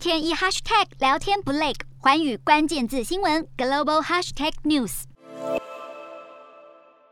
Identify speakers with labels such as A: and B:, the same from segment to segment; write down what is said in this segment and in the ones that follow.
A: 天一 hashtag 聊天不累，寰宇关键字新闻 global hashtag news。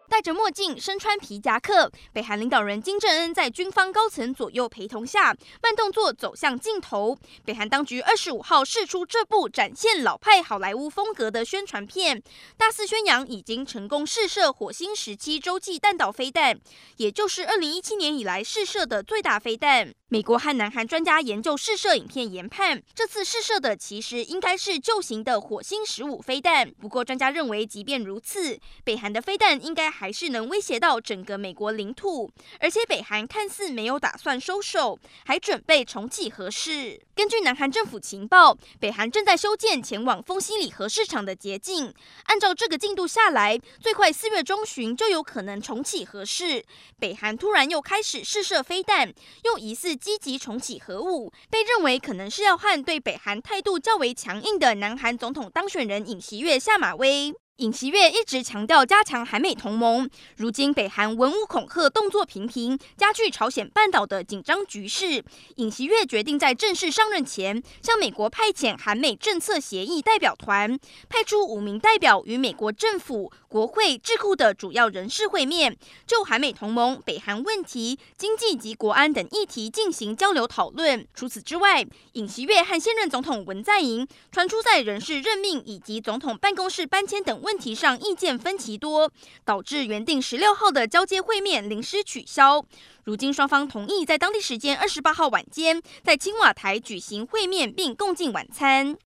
B: 戴着墨镜，身穿皮夹克，北韩领导人金正恩在军方高层左右陪同下，慢动作走向镜头。北韩当局二十五号释出这部展现老派好莱坞风格的宣传片，大肆宣扬已经成功试射火星时期洲际弹道飞弹，也就是二零一七年以来试射的最大飞弹。美国和南韩专家研究试射影片研判，这次试射的其实应该是旧型的火星十五飞弹。不过，专家认为，即便如此，北韩的飞弹应该还是能威胁到整个美国领土。而且，北韩看似没有打算收手，还准备重启核试。根据南韩政府情报，北韩正在修建前往丰西里核试场的捷径。按照这个进度下来，最快四月中旬就有可能重启核试。北韩突然又开始试射飞弹，又疑似。积极重启核武，被认为可能是要和对北韩态度较为强硬的南韩总统当选人尹锡悦下马威。尹锡悦一直强调加强韩美同盟，如今北韩文武恐吓动作频频，加剧朝鲜半岛的紧张局势。尹锡悦决定在正式上任前，向美国派遣韩美政策协议代表团，派出五名代表与美国政府、国会、智库的主要人士会面，就韩美同盟、北韩问题、经济及国安等议题进行交流讨论。除此之外，尹锡悦和现任总统文在寅传出在人事任命以及总统办公室搬迁等问题上意见分歧多，导致原定十六号的交接会面临时取消。如今双方同意在当地时间二十八号晚间在青瓦台举行会面并共进晚餐。